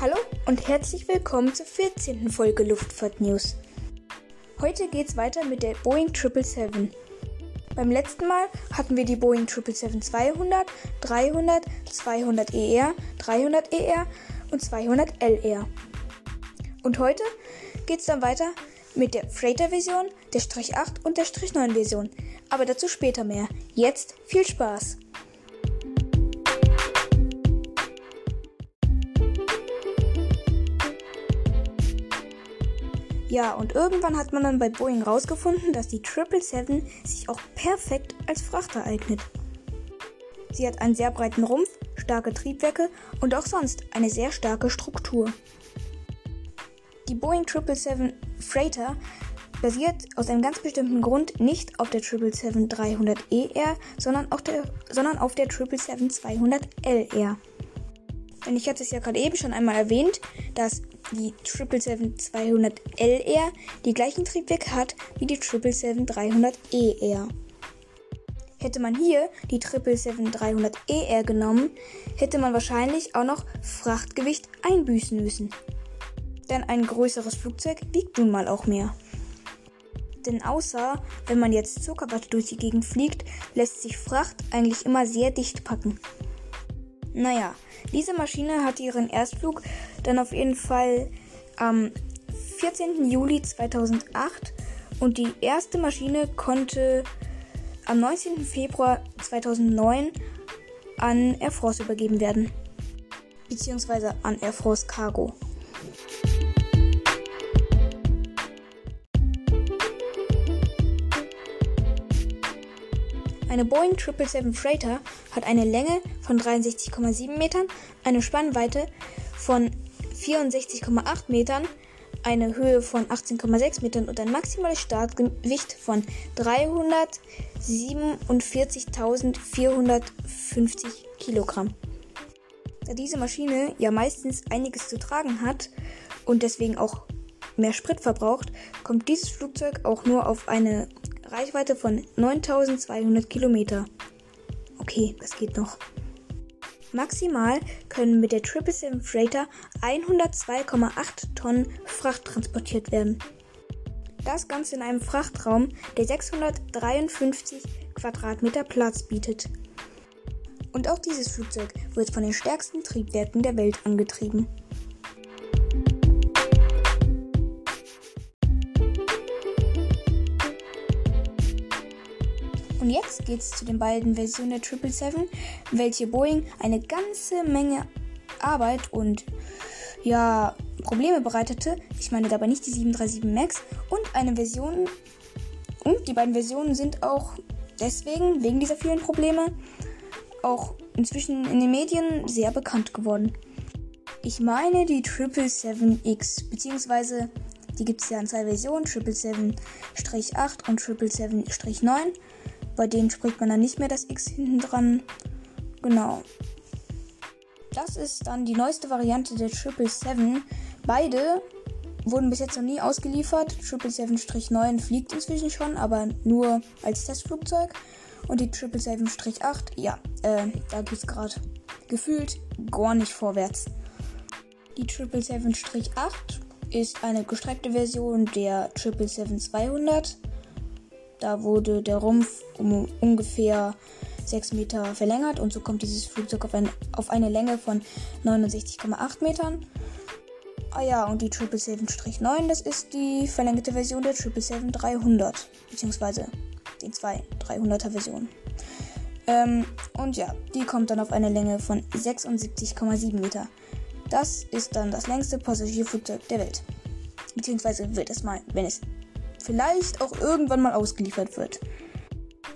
Hallo und herzlich willkommen zur 14. Folge Luftfahrt News. Heute geht's weiter mit der Boeing 777. Beim letzten Mal hatten wir die Boeing 777-200, 300, 200 ER, 300 ER und 200 LR. Und heute geht's dann weiter mit der Freighter-Version, der Strich 8 und der Strich 9-Version. Aber dazu später mehr. Jetzt viel Spaß! Ja, und irgendwann hat man dann bei Boeing rausgefunden, dass die 777 sich auch perfekt als Frachter eignet. Sie hat einen sehr breiten Rumpf, starke Triebwerke und auch sonst eine sehr starke Struktur. Die Boeing 777 Freighter basiert aus einem ganz bestimmten Grund nicht auf der 777-300ER, sondern, auf der, sondern auf der 777-200LR. Denn ich hatte es ja gerade eben schon einmal erwähnt, dass die 777-200LR die gleichen Triebwerke hat wie die 777-300ER. Hätte man hier die 777-300ER genommen, hätte man wahrscheinlich auch noch Frachtgewicht einbüßen müssen. Denn ein größeres Flugzeug wiegt nun mal auch mehr. Denn außer wenn man jetzt Zuckerwatte durch die Gegend fliegt, lässt sich Fracht eigentlich immer sehr dicht packen. Naja, diese Maschine hatte ihren Erstflug dann auf jeden Fall am 14. Juli 2008 und die erste Maschine konnte am 19. Februar 2009 an Air France übergeben werden. Beziehungsweise an Air France Cargo. Eine Boeing 777 Freighter hat eine Länge von 63,7 Metern, eine Spannweite von 64,8 Metern, eine Höhe von 18,6 Metern und ein maximales Startgewicht von 347.450 Kilogramm. Da diese Maschine ja meistens einiges zu tragen hat und deswegen auch mehr Sprit verbraucht, kommt dieses Flugzeug auch nur auf eine Reichweite von 9200 Kilometer. Okay, das geht noch. Maximal können mit der 777 Freighter 102,8 Tonnen Fracht transportiert werden. Das Ganze in einem Frachtraum, der 653 Quadratmeter Platz bietet. Und auch dieses Flugzeug wird von den stärksten Triebwerken der Welt angetrieben. Und jetzt geht es zu den beiden Versionen der 777, welche Boeing eine ganze Menge Arbeit und ja, Probleme bereitete. Ich meine dabei nicht die 737 MAX und eine Version. Und die beiden Versionen sind auch deswegen, wegen dieser vielen Probleme, auch inzwischen in den Medien sehr bekannt geworden. Ich meine die 777X, beziehungsweise die gibt es ja in zwei Versionen, 777-8 und 777-9. Bei denen spricht man dann nicht mehr das X hinten dran. Genau. Das ist dann die neueste Variante der 777. Beide wurden bis jetzt noch nie ausgeliefert. 777-9 fliegt inzwischen schon, aber nur als Testflugzeug. Und die 777-8, ja, äh, da es gerade gefühlt gar nicht vorwärts. Die 777-8 ist eine gestreckte Version der 777-200. Da wurde der Rumpf um ungefähr 6 Meter verlängert und so kommt dieses Flugzeug auf, ein, auf eine Länge von 69,8 Metern. Ah ja, und die 777-9, das ist die verlängerte Version der 777-300, beziehungsweise den zwei 300er Versionen. Ähm, und ja, die kommt dann auf eine Länge von 76,7 Meter. Das ist dann das längste Passagierflugzeug der Welt. Beziehungsweise wird es mal, wenn es vielleicht auch irgendwann mal ausgeliefert wird.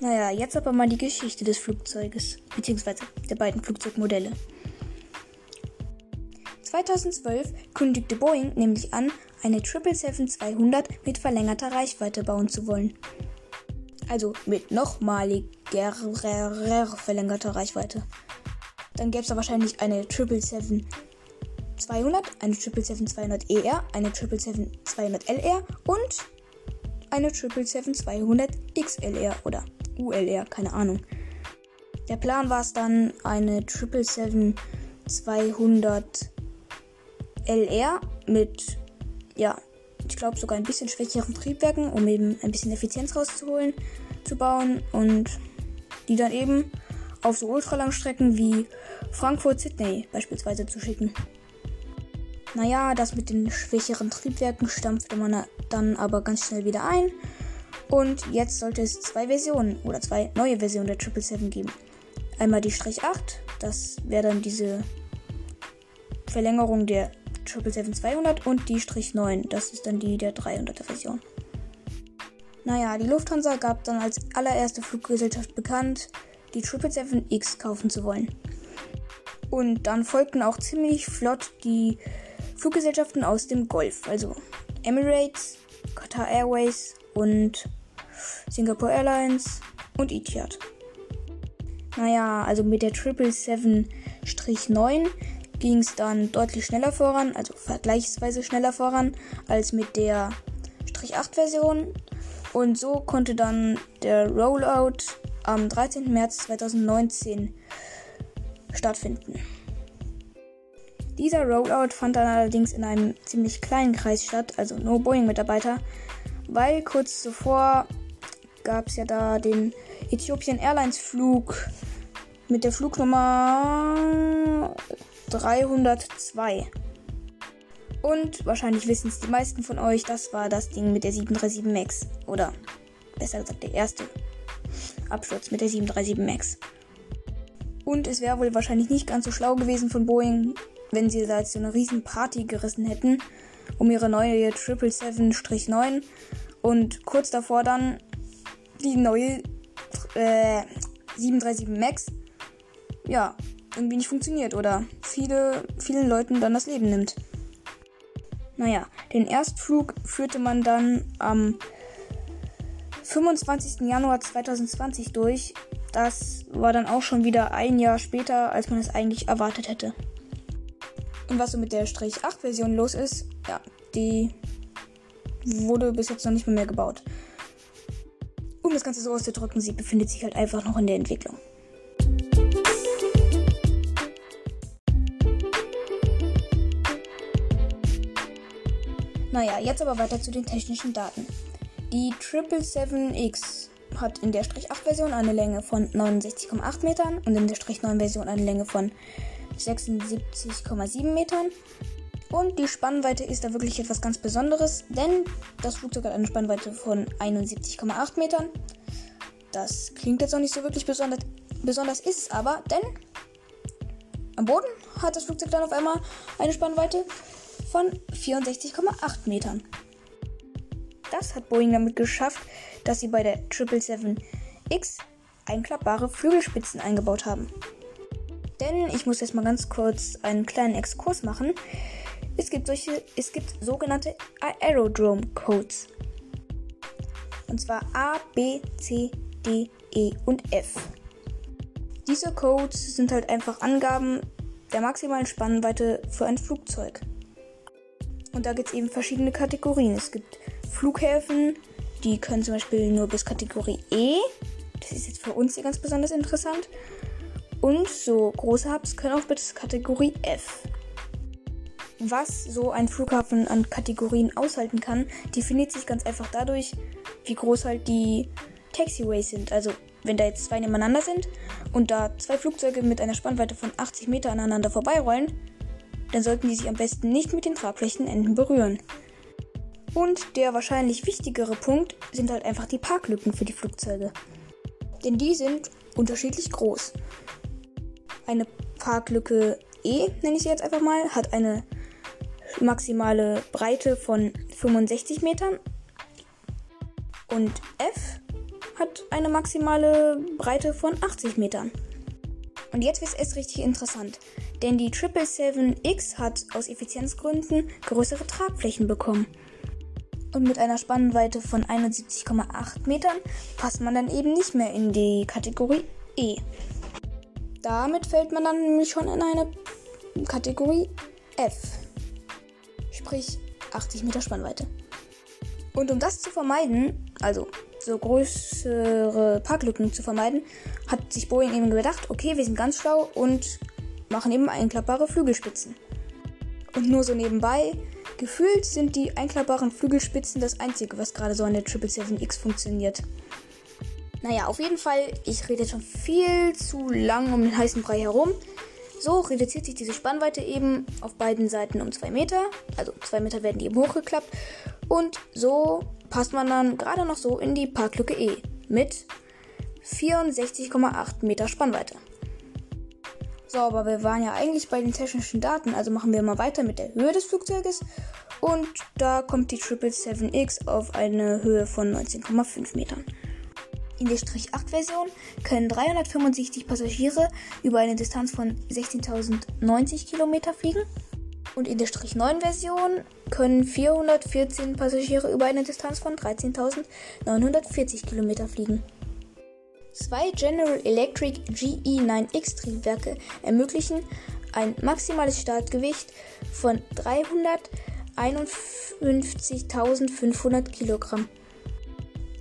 Naja, jetzt aber mal die Geschichte des Flugzeuges, beziehungsweise der beiden Flugzeugmodelle. 2012 kündigte Boeing nämlich an, eine 777-200 mit verlängerter Reichweite bauen zu wollen. Also mit nochmaliger verlängerter Reichweite. Dann gäbe es da wahrscheinlich eine 777 200, eine 777-200ER, eine 777-200LR und eine 777-200XLR oder ULR, keine Ahnung. Der Plan war es dann, eine 777-200 LR mit, ja, ich glaube sogar ein bisschen schwächeren Triebwerken, um eben ein bisschen Effizienz rauszuholen, zu bauen und die dann eben auf so Ultralangstrecken wie Frankfurt-Sydney beispielsweise zu schicken. Naja, das mit den schwächeren Triebwerken stampfte man dann aber ganz schnell wieder ein. Und jetzt sollte es zwei Versionen oder zwei neue Versionen der 777 geben. Einmal die Strich 8, das wäre dann diese Verlängerung der 777-200 und die Strich 9, das ist dann die der 300er Version. Naja, die Lufthansa gab dann als allererste Fluggesellschaft bekannt, die 777X kaufen zu wollen. Und dann folgten auch ziemlich flott die Fluggesellschaften aus dem Golf, also Emirates, Qatar Airways und Singapore Airlines und Etihad. Naja, also mit der 777-9 ging es dann deutlich schneller voran, also vergleichsweise schneller voran als mit der Strich 8 Version. Und so konnte dann der Rollout am 13. März 2019 stattfinden. Dieser Rollout fand dann allerdings in einem ziemlich kleinen Kreis statt, also nur Boeing-Mitarbeiter, weil kurz zuvor gab es ja da den Ethiopian Airlines Flug mit der Flugnummer 302. Und wahrscheinlich wissen es die meisten von euch, das war das Ding mit der 737 MAX. Oder besser gesagt, der erste Absturz mit der 737 MAX. Und es wäre wohl wahrscheinlich nicht ganz so schlau gewesen von Boeing, wenn sie da jetzt so eine riesen Party gerissen hätten um ihre neue 777-9 und kurz davor dann die neue äh, 737 MAX ja irgendwie nicht funktioniert oder viele, vielen Leuten dann das Leben nimmt. Naja, den Erstflug führte man dann am 25. Januar 2020 durch. Das war dann auch schon wieder ein Jahr später, als man es eigentlich erwartet hätte. Und was so mit der Strich 8 Version los ist, ja, die wurde bis jetzt noch nicht mehr, mehr gebaut. Um das Ganze so auszudrücken, sie befindet sich halt einfach noch in der Entwicklung. Naja, jetzt aber weiter zu den technischen Daten. Die 777X hat in der Strich 8 Version eine Länge von 69,8 Metern und in der Strich 9 Version eine Länge von 76,7 Metern. Und die Spannweite ist da wirklich etwas ganz Besonderes, denn das Flugzeug hat eine Spannweite von 71,8 Metern. Das klingt jetzt noch nicht so wirklich besonders, besonders ist es aber, denn am Boden hat das Flugzeug dann auf einmal eine Spannweite von 64,8 Metern. Das hat Boeing damit geschafft, dass sie bei der 777X einklappbare Flügelspitzen eingebaut haben. Denn ich muss jetzt mal ganz kurz einen kleinen Exkurs machen. Es gibt solche, es gibt sogenannte Aerodrome Codes. Und zwar A, B, C, D, E und F. Diese Codes sind halt einfach Angaben der maximalen Spannweite für ein Flugzeug. Und da gibt es eben verschiedene Kategorien. Es gibt Flughäfen, die können zum Beispiel nur bis Kategorie E. Das ist jetzt für uns hier ganz besonders interessant. Und so große Hubs können auch bis Kategorie F. Was so ein Flughafen an Kategorien aushalten kann, definiert sich ganz einfach dadurch, wie groß halt die Taxiways sind. Also wenn da jetzt zwei nebeneinander sind und da zwei Flugzeuge mit einer Spannweite von 80 Meter aneinander vorbeirollen, dann sollten die sich am besten nicht mit den Tragflächenenden berühren. Und der wahrscheinlich wichtigere Punkt sind halt einfach die Parklücken für die Flugzeuge. Denn die sind unterschiedlich groß. Eine Parklücke E, nenne ich sie jetzt einfach mal, hat eine maximale Breite von 65 Metern. Und F hat eine maximale Breite von 80 Metern. Und jetzt wird es erst richtig interessant, denn die 777X hat aus Effizienzgründen größere Tragflächen bekommen. Und mit einer Spannweite von 71,8 Metern passt man dann eben nicht mehr in die Kategorie E. Damit fällt man dann nämlich schon in eine Kategorie F. Sprich 80 Meter Spannweite. Und um das zu vermeiden, also so größere Parklücken zu vermeiden, hat sich Boeing eben gedacht, okay, wir sind ganz schlau und machen eben einklappbare Flügelspitzen. Und nur so nebenbei, gefühlt sind die einklappbaren Flügelspitzen das einzige, was gerade so an der 777X funktioniert. Naja, auf jeden Fall, ich rede schon viel zu lang um den heißen Brei herum. So reduziert sich diese Spannweite eben auf beiden Seiten um 2 Meter. Also 2 Meter werden die eben hochgeklappt. Und so passt man dann gerade noch so in die Parklücke E mit 64,8 Meter Spannweite. So, aber wir waren ja eigentlich bei den technischen Daten, also machen wir mal weiter mit der Höhe des Flugzeuges. Und da kommt die 777X auf eine Höhe von 19,5 Metern. In der Strich 8 Version können 365 Passagiere über eine Distanz von 16.090 Kilometer fliegen. Und in der Strich 9 Version können 414 Passagiere über eine Distanz von 13.940 Kilometer fliegen. Zwei General Electric GE9X Triebwerke ermöglichen ein maximales Startgewicht von 351.500 Kilogramm.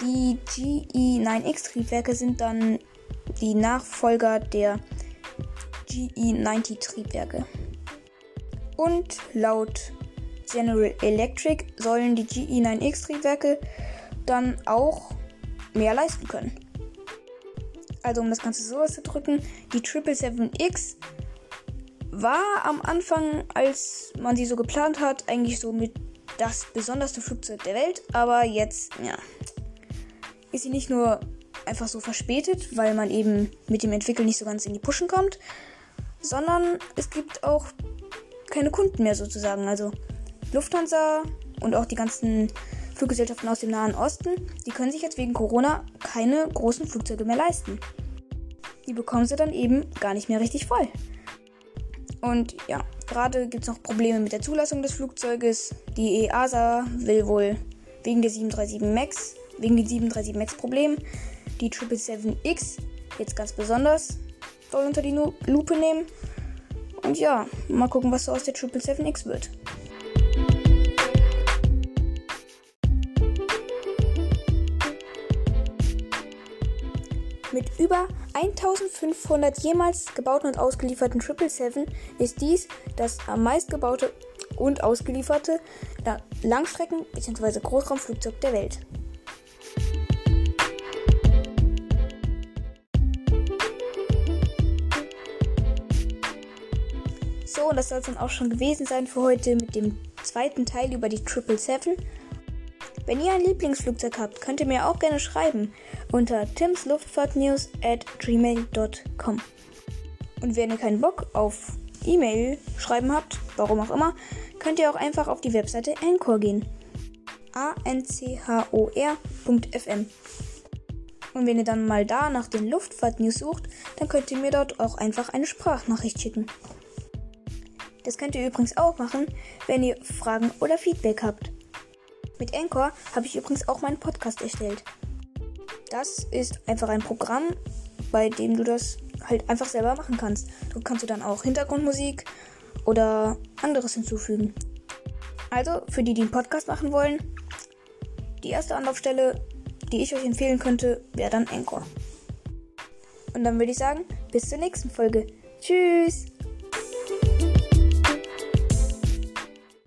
Die GE9X-Triebwerke sind dann die Nachfolger der GE90-Triebwerke. Und laut General Electric sollen die GE9X-Triebwerke dann auch mehr leisten können. Also um das Ganze so auszudrücken, die 777X war am Anfang, als man sie so geplant hat, eigentlich so mit das besonderste Flugzeug der Welt, aber jetzt, ja, ist sie nicht nur einfach so verspätet, weil man eben mit dem Entwickeln nicht so ganz in die Pushen kommt, sondern es gibt auch keine Kunden mehr sozusagen. Also Lufthansa und auch die ganzen Fluggesellschaften aus dem Nahen Osten, die können sich jetzt wegen Corona keine großen Flugzeuge mehr leisten. Die bekommen sie dann eben gar nicht mehr richtig voll. Und ja, gerade gibt es noch Probleme mit der Zulassung des Flugzeuges. Die EASA will wohl wegen der 737 MAX wegen den 737 MAX Problemen die 777X jetzt ganz besonders doll unter die Lupe nehmen. Und ja, mal gucken, was so aus der 777X wird. Mit über 1500 jemals gebauten und ausgelieferten 777 ist dies das am meisten gebaute und ausgelieferte Langstrecken- bzw. Großraumflugzeug der Welt. Das soll es dann auch schon gewesen sein für heute mit dem zweiten Teil über die 777. Wenn ihr ein Lieblingsflugzeug habt, könnt ihr mir auch gerne schreiben unter timsluftfahrtnews at gmail.com. Und wenn ihr keinen Bock auf E-Mail schreiben habt, warum auch immer, könnt ihr auch einfach auf die Webseite Anchor gehen. a-n-c-h-o-r.fm. Und wenn ihr dann mal da nach den Luftfahrtnews sucht, dann könnt ihr mir dort auch einfach eine Sprachnachricht schicken. Das könnt ihr übrigens auch machen, wenn ihr Fragen oder Feedback habt. Mit Anchor habe ich übrigens auch meinen Podcast erstellt. Das ist einfach ein Programm, bei dem du das halt einfach selber machen kannst. Du kannst du dann auch Hintergrundmusik oder anderes hinzufügen. Also, für die, die einen Podcast machen wollen, die erste Anlaufstelle, die ich euch empfehlen könnte, wäre dann Anchor. Und dann würde ich sagen, bis zur nächsten Folge. Tschüss!